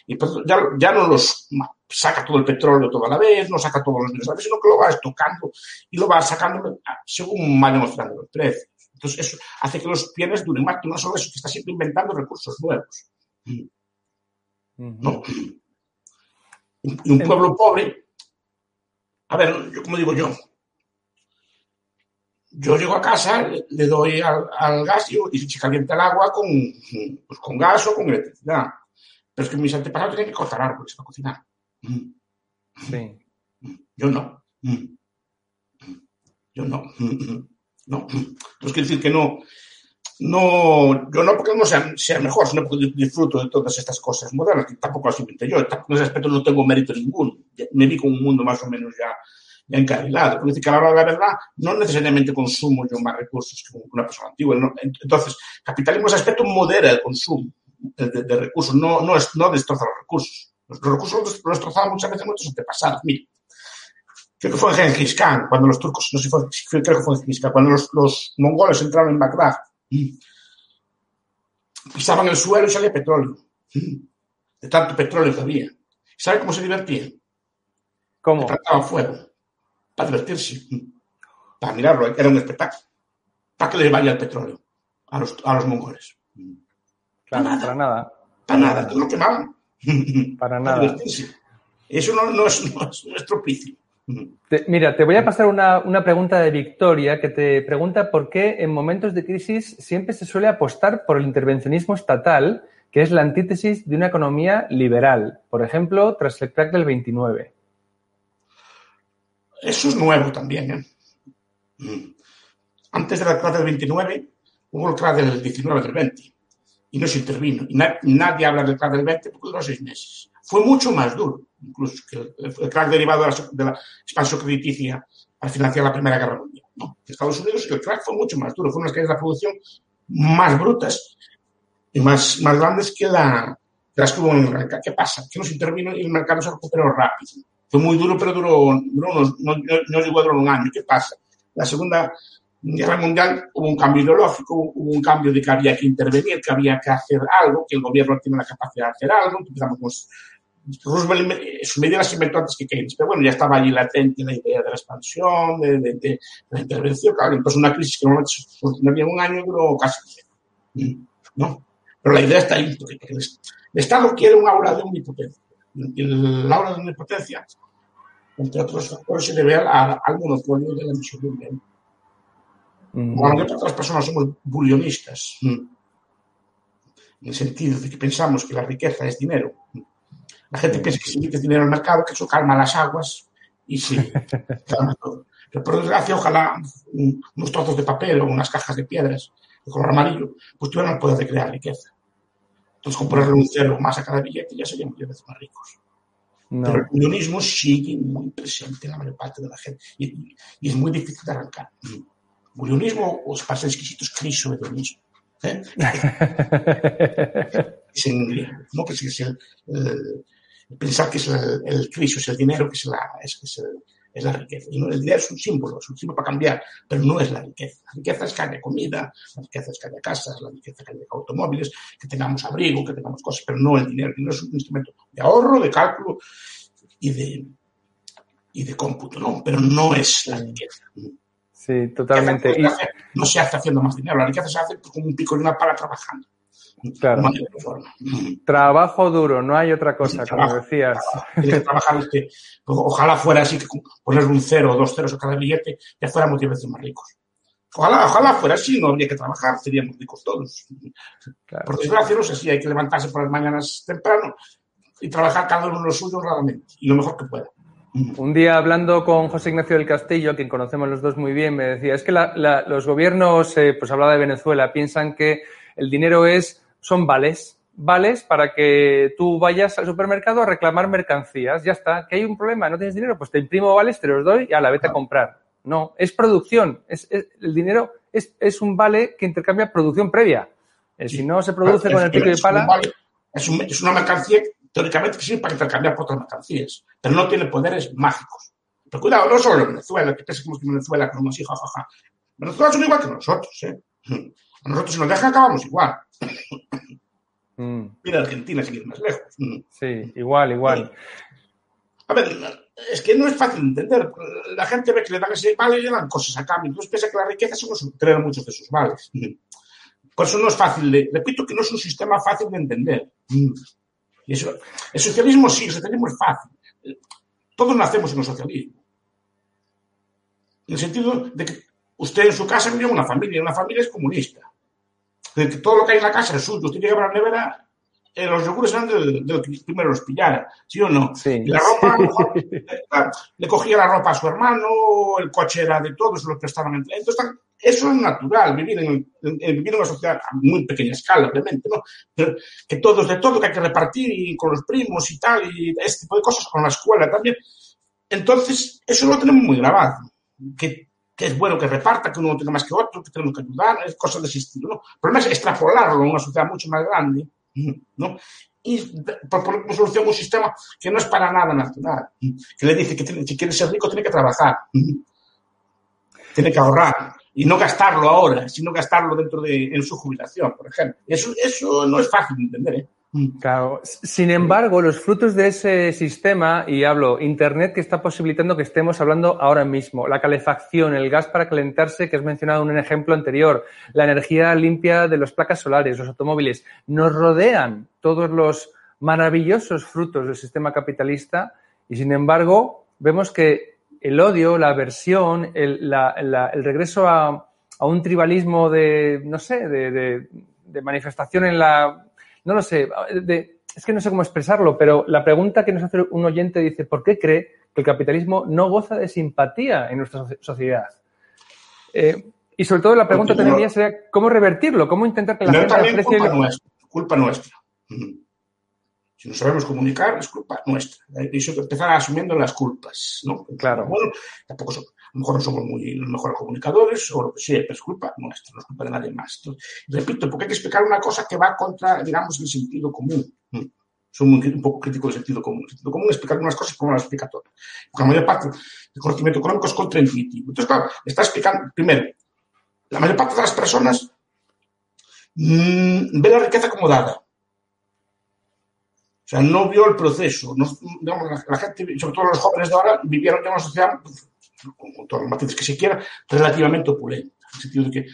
Y pues ya, ya no los saca todo el petróleo toda la vez, no saca todos los bienes a la vez, sino que lo va estocando y lo va sacando según vaya mostrando los precios. Entonces, eso hace que los bienes duren más, que no solo eso, que está siempre inventando recursos nuevos. Y un pueblo pobre, a ver, yo como digo yo, yo llego a casa, le, doy al, al gas y, y se calienta el agua con, pues, con gas o con electricidad. Pero es que mis antepasados tienen que cortar árboles para cocinar. Sí. Yo no. Yo no. No. Entonces quiero decir que no. No, yo no porque no sea, sea mejor, sino porque disfruto de todas estas cosas modernas, que tampoco las inventé yo. En ese aspecto no tengo mérito ninguno. Me vi con un mundo más o menos ya encarrilado. Quiero decir que a la hora de la verdad no necesariamente consumo yo más recursos que una persona antigua. ¿no? Entonces, capitalismo en ese aspecto modera el consumo de, de, de recursos, no, no, es, no destroza los recursos. Los, los recursos los destrozaban muchas veces nuestros antepasados. Mira, creo que fue en Genghis Khan, cuando los turcos, no sé si fue, creo que fue en Genghis Khan, cuando los, los mongoles entraron en Bagdad, pisaban el suelo y salía petróleo. De tanto petróleo que había. ¿Saben cómo se divertían? ¿Cómo? Trataban fuego. Para divertirse. Para mirarlo, era un espectáculo. Para que les vaya el petróleo a los, a los mongoles. Claro, para nada. Para nada, para nada. todo lo quemaban. Para nada. Eso no, no, es, no, es, nuestro. Te, mira, te voy a pasar una, una, pregunta de Victoria que te pregunta por qué en momentos de crisis siempre se suele apostar por el intervencionismo estatal, que es la antítesis de una economía liberal. Por ejemplo, tras el crack del 29. Eso es nuevo también. ¿eh? Antes del crack del 29 hubo el crack del 19 del 20 y no se intervino. Y na nadie habla del crack del 20 porque duró seis meses. Fue mucho más duro, incluso que el, el crack derivado de la, de la, expansión crediticia al financiar la Primera Guerra Mundial. ¿no? En Estados Unidos el crack fue mucho más duro, fue unas caídas de la producción más brutas y más, más grandes que, la, que las que hubo en el mercado. ¿Qué pasa? Que no se intervino y el mercado se recuperó rápido. Fue muy duro, pero duró, duró unos, no, no, llegó a durar un año. ¿Qué pasa? La Segunda Guerra Mundial hubo un cambio ideológico, hubo un cambio de que había que intervenir, que había que hacer algo, que el gobierno tiene la capacidad de hacer algo. Empezamos con Roosevelt, sus medidas se inventó antes que Keynes, pero bueno, ya estaba allí latente la idea de la expansión, de, de, de la intervención. Claro, entonces una crisis que normalmente solucionaría un año duró casi ¿no? Pero la idea está ahí, el, Estado quiere un aura de omnipotencia. El aura de omnipotencia, entre otros factores, se debe al, al monopolio de la emisión de dinero. Mm. Cuando otras personas somos bulionistas, en el sentido de que pensamos que la riqueza es dinero, la gente piensa que si metes dinero al mercado, que eso calma las aguas y sí, calma todo. Pero por desgracia, ojalá unos trozos de papel o unas cajas de piedras de color amarillo, pues tuvieran el poder de crear riqueza. Entonces, ponerle un cero más a cada billete, ya seríamos 10 veces más ricos. No. Pero el unionismo sigue muy presente en la mayor parte de la gente y, y es muy difícil de arrancar. Bulionismo o para ser exquisitos, crisohedonismo. ¿eh? es en griego, ¿no? Que es el, el, pensar que es el, el criso, es el dinero, que es la, es, es, el, es la riqueza. Y no, el dinero es un símbolo, es un símbolo para cambiar, pero no es la riqueza. La riqueza es que haya comida, la riqueza es que haya casas, la riqueza es que haya automóviles, que tengamos abrigo, que tengamos cosas, pero no el dinero. El dinero es un instrumento de ahorro, de cálculo y de, y de cómputo, ¿no? Pero no es la riqueza. Sí, totalmente. Y... No se hace haciendo más dinero, la riqueza se hace con un pico de una pala trabajando. Claro. No Trabajo duro, no hay otra cosa, como decías. Tienes que trabajar, es que, ojalá fuera así, que poner un cero o dos ceros a cada billete, ya fuéramos diez veces más ricos. Ojalá, ojalá fuera así, no habría que trabajar, seríamos ricos todos. Claro. Por desgracia, no es así, hay que levantarse por las mañanas temprano y trabajar cada uno lo suyo raramente y lo mejor que pueda. Un día hablando con José Ignacio del Castillo, a quien conocemos los dos muy bien, me decía, es que la, la, los gobiernos, eh, pues hablaba de Venezuela, piensan que el dinero es, son vales, vales para que tú vayas al supermercado a reclamar mercancías, ya está, que hay un problema, no tienes dinero, pues te imprimo vales, te los doy y a la vete a comprar. No, es producción, es, es el dinero es, es, un vale que intercambia producción previa. Eh, si no se produce con el pico de pala... Un vale, es, un, es una mercancía teóricamente sirve para intercambiar por otras mercancías, pero no tiene poderes mágicos. Pero cuidado, no solo en Venezuela, que pensamos que Venezuela como así, jajaja. Venezuela son igual que nosotros, ¿eh? A nosotros si nos dejan acabamos igual. Mm. Mira Argentina, ir más lejos. Sí, igual, igual. A ver, es que no es fácil entender. La gente ve que le dan ese vale y le dan cosas a cambio. Entonces piensa que la riqueza son tener muchos de sus vales. Por eso no es fácil de, repito que no es un sistema fácil de entender. Y eso, el socialismo sí, el socialismo es fácil. todos nacemos en el socialismo. En el sentido de que usted en su casa vive en una familia, una familia es comunista. De que todo lo que hay en la casa es suyo, usted llega a la nevera, eh, los yogures eran del, del que primero los pillara, ¿sí o no? Sí. Y la ropa, le cogía la ropa a su hermano, el coche era de todos, se lo prestaban. Entonces, eso es natural, vivir en, en- vivir en una sociedad a muy pequeña escala, obviamente, ¿no? Pero que todos de todo, que hay que repartir y con los primos y tal, y este tipo de cosas, con la escuela también. Entonces, eso lo tenemos muy grabado. Que, que es bueno que reparta, que uno no tenga más que otro, que tenemos que ayudar, es cosas de ese estilo, ¿no? El problema es extrapolarlo a una sociedad mucho más grande, ¿no? Y de- por poner como solución un sistema que no es para nada natural, que le dice que tiene- si quiere ser rico tiene que trabajar, tiene que ahorrar y no gastarlo ahora, sino gastarlo dentro de en su jubilación, por ejemplo. Eso, eso no es fácil de entender, ¿eh? Claro. Sin embargo, los frutos de ese sistema, y hablo, Internet que está posibilitando que estemos hablando ahora mismo, la calefacción, el gas para calentarse, que has mencionado en un ejemplo anterior, la energía limpia de las placas solares, los automóviles, nos rodean todos los maravillosos frutos del sistema capitalista y, sin embargo, vemos que el odio, la aversión, el, la- la- el regreso a, un tribalismo de, no sé, de manifestación en la no lo sé, de- es que no sé cómo expresarlo, pero la pregunta que nos hace un oyente dice, ¿por qué cree que el capitalismo no goza de simpatía en nuestra soci- sociedad? Eh, y sobre todo la pregunta Porque también no- sería, ¿cómo revertirlo? ¿Cómo intentar que la No gente aprecie... culpa nuestra, culpa nuestra. Si no sabemos comunicar, es culpa nuestra. Hay que empezar asumiendo las culpas, ¿no? Claro. Bueno, tampoco son- a lo mejor no somos muy los mejores comunicadores o lo que sea, pero es culpa nuestra, no es culpa de nadie más. Repito, porque hay que explicar una cosa que va contra, digamos, el sentido común. Mm. Soy muy, un poco crítico del sentido común. El sentido común es explicar unas cosas como las explica todo. Porque la mayor parte del conocimiento económico es contraintuitivo. Entonces, claro, está explicando, primero, la mayor parte de las personas mm, ve la riqueza como dada. O sea, no vio el proceso. La, la gente, sobre todo los jóvenes de ahora, vivieron en una sociedad, con, todos los matices que se quiera, relativamente opulenta. En el sentido de que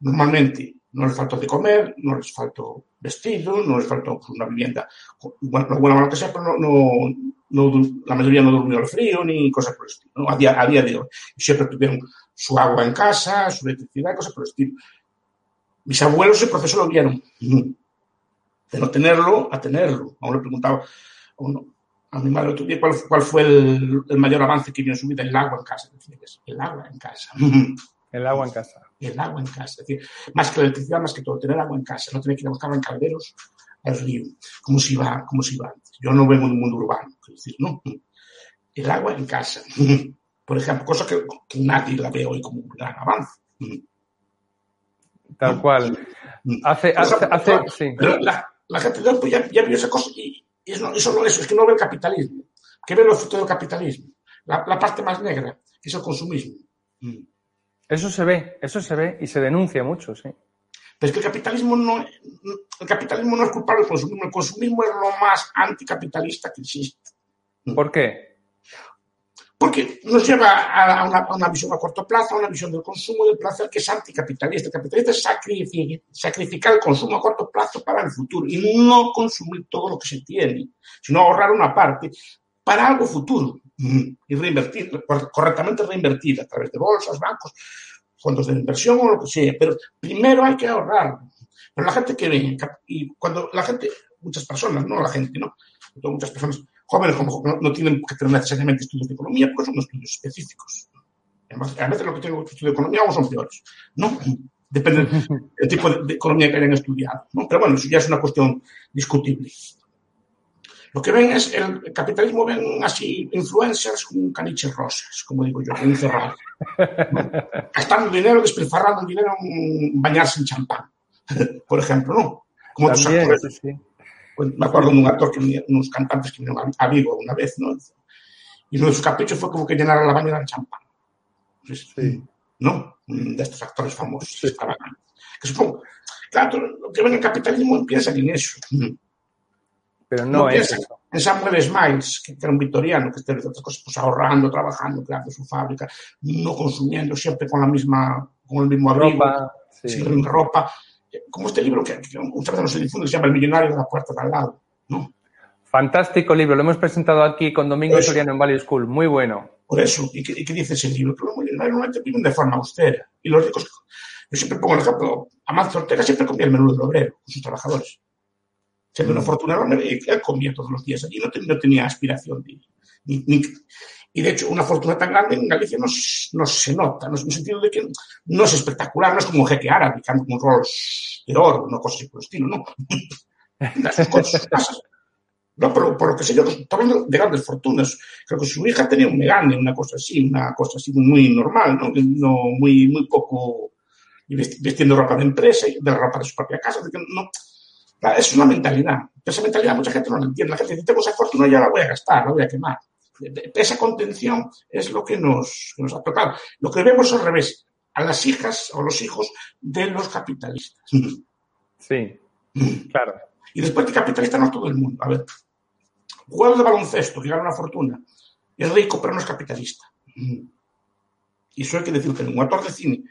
normalmente no les faltó de comer, no les faltó vestido, no les faltó pues, una vivienda, bueno o lo que sea, pero no, no, no la mayoría no durmió al frío ni cosas por el estilo, ¿no? a, día, a día de hoy. Y siempre tuvieron su agua en casa, su electricidad, cosas por el estilo. Mis abuelos ese proceso lo vieron. De no tenerlo a tenerlo. Aún le preguntaba a, uno- a mi madre cuál, cuál fue el, el mayor avance que vio en su vida. El agua en casa. Decía, "Es el agua en casa. El agua en casa. el agua en casa. Es decir, más que la electricidad, más que todo, tener agua en casa. No tener que ir a buscarla en calderos al río, como si iba, como si iba antes. Yo no vengo de un mundo urbano. Es decir, no. El agua en casa. Por ejemplo, cosa que, que nadie la ve hoy como un gran avance. Tal cual. Hace, hace, hace- sí. La, la gente pues, ya, ya vio esa cosa y, y eso, no, eso no es, es que no ve el capitalismo. ¿Qué ve los frutos del capitalismo? La, la parte más negra, es el consumismo. Mm. Eso se ve, eso se ve y se denuncia mucho, sí. Pero es que el capitalismo no, el capitalismo no es culpable del consumismo. El consumismo es lo más anticapitalista que existe. ¿Por qué? Porque nos lleva a una, a una visión a corto plazo, a una visión del consumo del placer que es anticapitalista. El capitalista es sacrificar, sacrificar el consumo a corto plazo para el futuro y no consumir todo lo que se tiene, sino ahorrar una parte para algo futuro mm, y reinvertir, cor- correctamente reinvertir a través de bolsas, bancos, fondos de inversión o lo que sea. Pero primero hay que ahorrar. Pero la gente que y cuando la gente, muchas personas, no la gente, ¿no? Muchas personas jóvenes como no, no tienen que tener necesariamente estudios de economía porque son estudios específicos. Además, a veces lo que tienen estudios de economía o son peores, ¿no? Depende del tipo de, de economía que hayan estudiado, ¿no? Pero bueno, eso ya es una cuestión discutible. Lo que ven es, el capitalismo ven así influencers con caniches rosas, como digo yo, encerrados. ¿no? Gastando dinero, despilfarrando dinero en bañarse en champán, por ejemplo, ¿no? Como También, actores sí, sí. Pues, me acuerdo de un actor, que unos cantantes que vinieron a, Vigo una vez, ¿no? Y uno de sus caprichos fue como que llenara la bañera de champán. Pues, Sí. ¿No? De estos actores famosos. extravagantes. Que supongo, claro, lo que ven el capitalismo piensan en eso. Pero No, no es eso. en Samuel Smiles, que era un victoriano, que entre otras cosas, pues ahorrando, trabajando, creando su fábrica, no consumiendo siempre con la misma, con el mismo abrigo, Ropa, sí. sin ropa. Como este libro que, que muchas veces no se difunde, que se llama El millonario de la puerta de al lado, ¿no? Fantástico libro, lo hemos presentado aquí con Domingo Soriano en Value School, muy bueno. Por eso, ¿y qué, y qué dice ese libro? Que los millonarios normalmente viven de forma austera y los ricos, yo siempre pongo el ejemplo, Amancio Ortega siempre comía el menú del obrero con sus trabajadores. Siempre una fortuna enorme él comía todos los días allí, no, ten- no tenía aspiración ni, ni- ni- y de hecho, una fortuna tan grande en Galicia no, no se nota, no es en el sentido de que no es espectacular, no es como un jeque árabe, que un Rolls de oro, una cosa así por el estilo, no. Cosas, casas. No, pero por lo que sé yo, hablando de grandes fortunas. Creo que su hija tenía un Megane, una cosa así, una cosa así muy normal, ¿no? No muy, muy poco y vesti- vistiendo ropa de empresa y de la ropa de su propia casa. de que no, es una mentalidad. Esa mentalidad mucha gente no la entiende. La gente dice, tengo esa fortuna, ya la voy a gastar, la voy a quemar. Esa contención es lo que nos, que nos ha tocado. Lo que vemos al revés, a las hijas o los hijos de los capitalistas. Sí, claro. Y después de capitalista no es todo el mundo. A ver, jugador de baloncesto que gana una fortuna, es rico pero no es capitalista. Y eso hay que decir que un actor de cine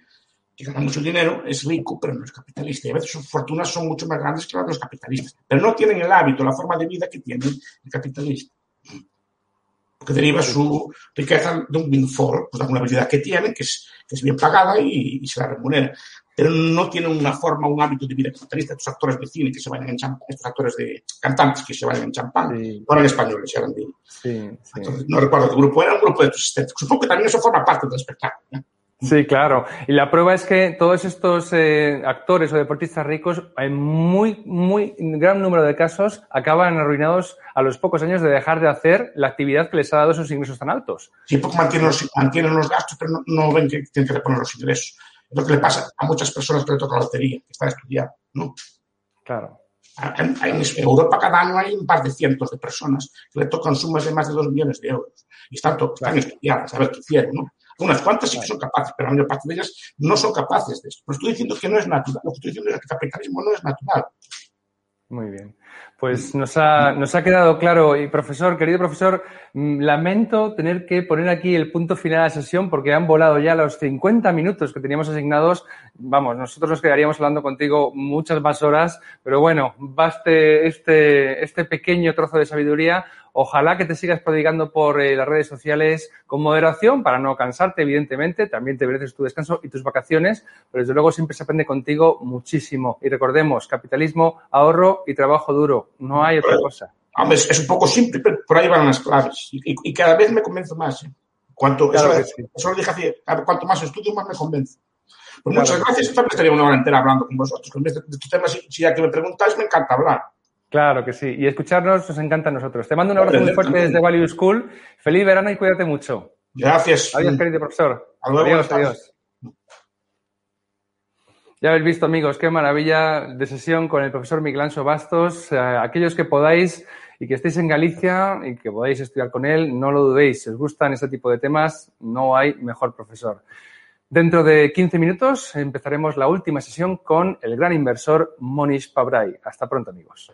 que gana mucho dinero es rico pero no es capitalista. Y a veces sus fortunas son mucho más grandes que las de los capitalistas. Pero no tienen el hábito, la forma de vida que tiene el capitalista. Porque deriva su riqueza de un windfall, pues de alguna habilidad que tienen, que es, que es bien pagada y, y se la remunera pero no tienen una forma, un hábito de vida capitalista. Estos actores de cine que se vayan en champán, estos actores de cantantes que se vayan en champán, Sí. no eran españoles, eran de. Sí, sí. entonces, no recuerdo qué grupo era, un grupo de estéticos. Supongo que también eso forma parte del espectáculo. ¿eh? Sí, claro. Y la prueba es que todos estos eh, actores o deportistas ricos, en muy, muy gran número de casos, acaban arruinados a los pocos años de dejar de hacer la actividad que les ha dado esos ingresos tan altos. Sí, porque mantienen los, mantienen los gastos, pero no, no ven que tienen que reponer los ingresos. Es lo que le pasa a muchas personas que le toca la lotería, que están estudiando. ¿no? Claro. En, en Europa cada año hay un par de cientos de personas que le tocan sumas de más de dos millones de euros. Y están, to- están estudiadas, a ver qué hicieron. ¿no? Unas cuantas sí que son capaces, pero la mayor parte de ellas no son capaces de esto. Pero estoy diciendo que no es natural. Lo que estoy diciendo es que el capitalismo no es natural. Muy bien. Pues nos ha, nos ha quedado claro. Y profesor, querido profesor, mm, lamento tener que poner aquí el punto final a la sesión porque han volado ya los 50 minutos que teníamos asignados. Vamos, nosotros nos quedaríamos hablando contigo muchas más horas, pero bueno, baste este, este pequeño trozo de sabiduría. Ojalá que te sigas prodigando por eh, las redes sociales con moderación para no cansarte, evidentemente. También te mereces tu descanso y tus vacaciones, pero desde luego siempre se aprende contigo muchísimo. Y recordemos, capitalismo, ahorro y trabajo duro. No hay otra cosa. Hombre, es, un poco simple, pero por ahí van las claves. Y, y- cada vez me convenzo más. ¿eh? Cuanto, Claro eso, sí. eso lo dije hace, cuanto más estudio, más me convenzo. Pues Claro. muchas gracias. También estaría una hora entera hablando con vosotros. De, de estos temas, si, ya que me preguntáis, me encanta hablar. Claro que sí. Y escucharnos nos encanta a nosotros. Te mando un abrazo muy fuerte desde Value School. Feliz verano y cuídate mucho. Gracias. Adiós, querido profesor. Hasta luego, adiós, adiós. Ya habéis visto, amigos, qué maravilla de sesión con el profesor Miguel Anso Bastos. Eh, aquellos que podáis y que estéis en Galicia y que podáis estudiar con él, no lo dudéis. Si os gustan este tipo de temas, no hay mejor profesor. Dentro de 15 minutos empezaremos la última sesión con el gran inversor Monish Pabrai. Hasta pronto, amigos.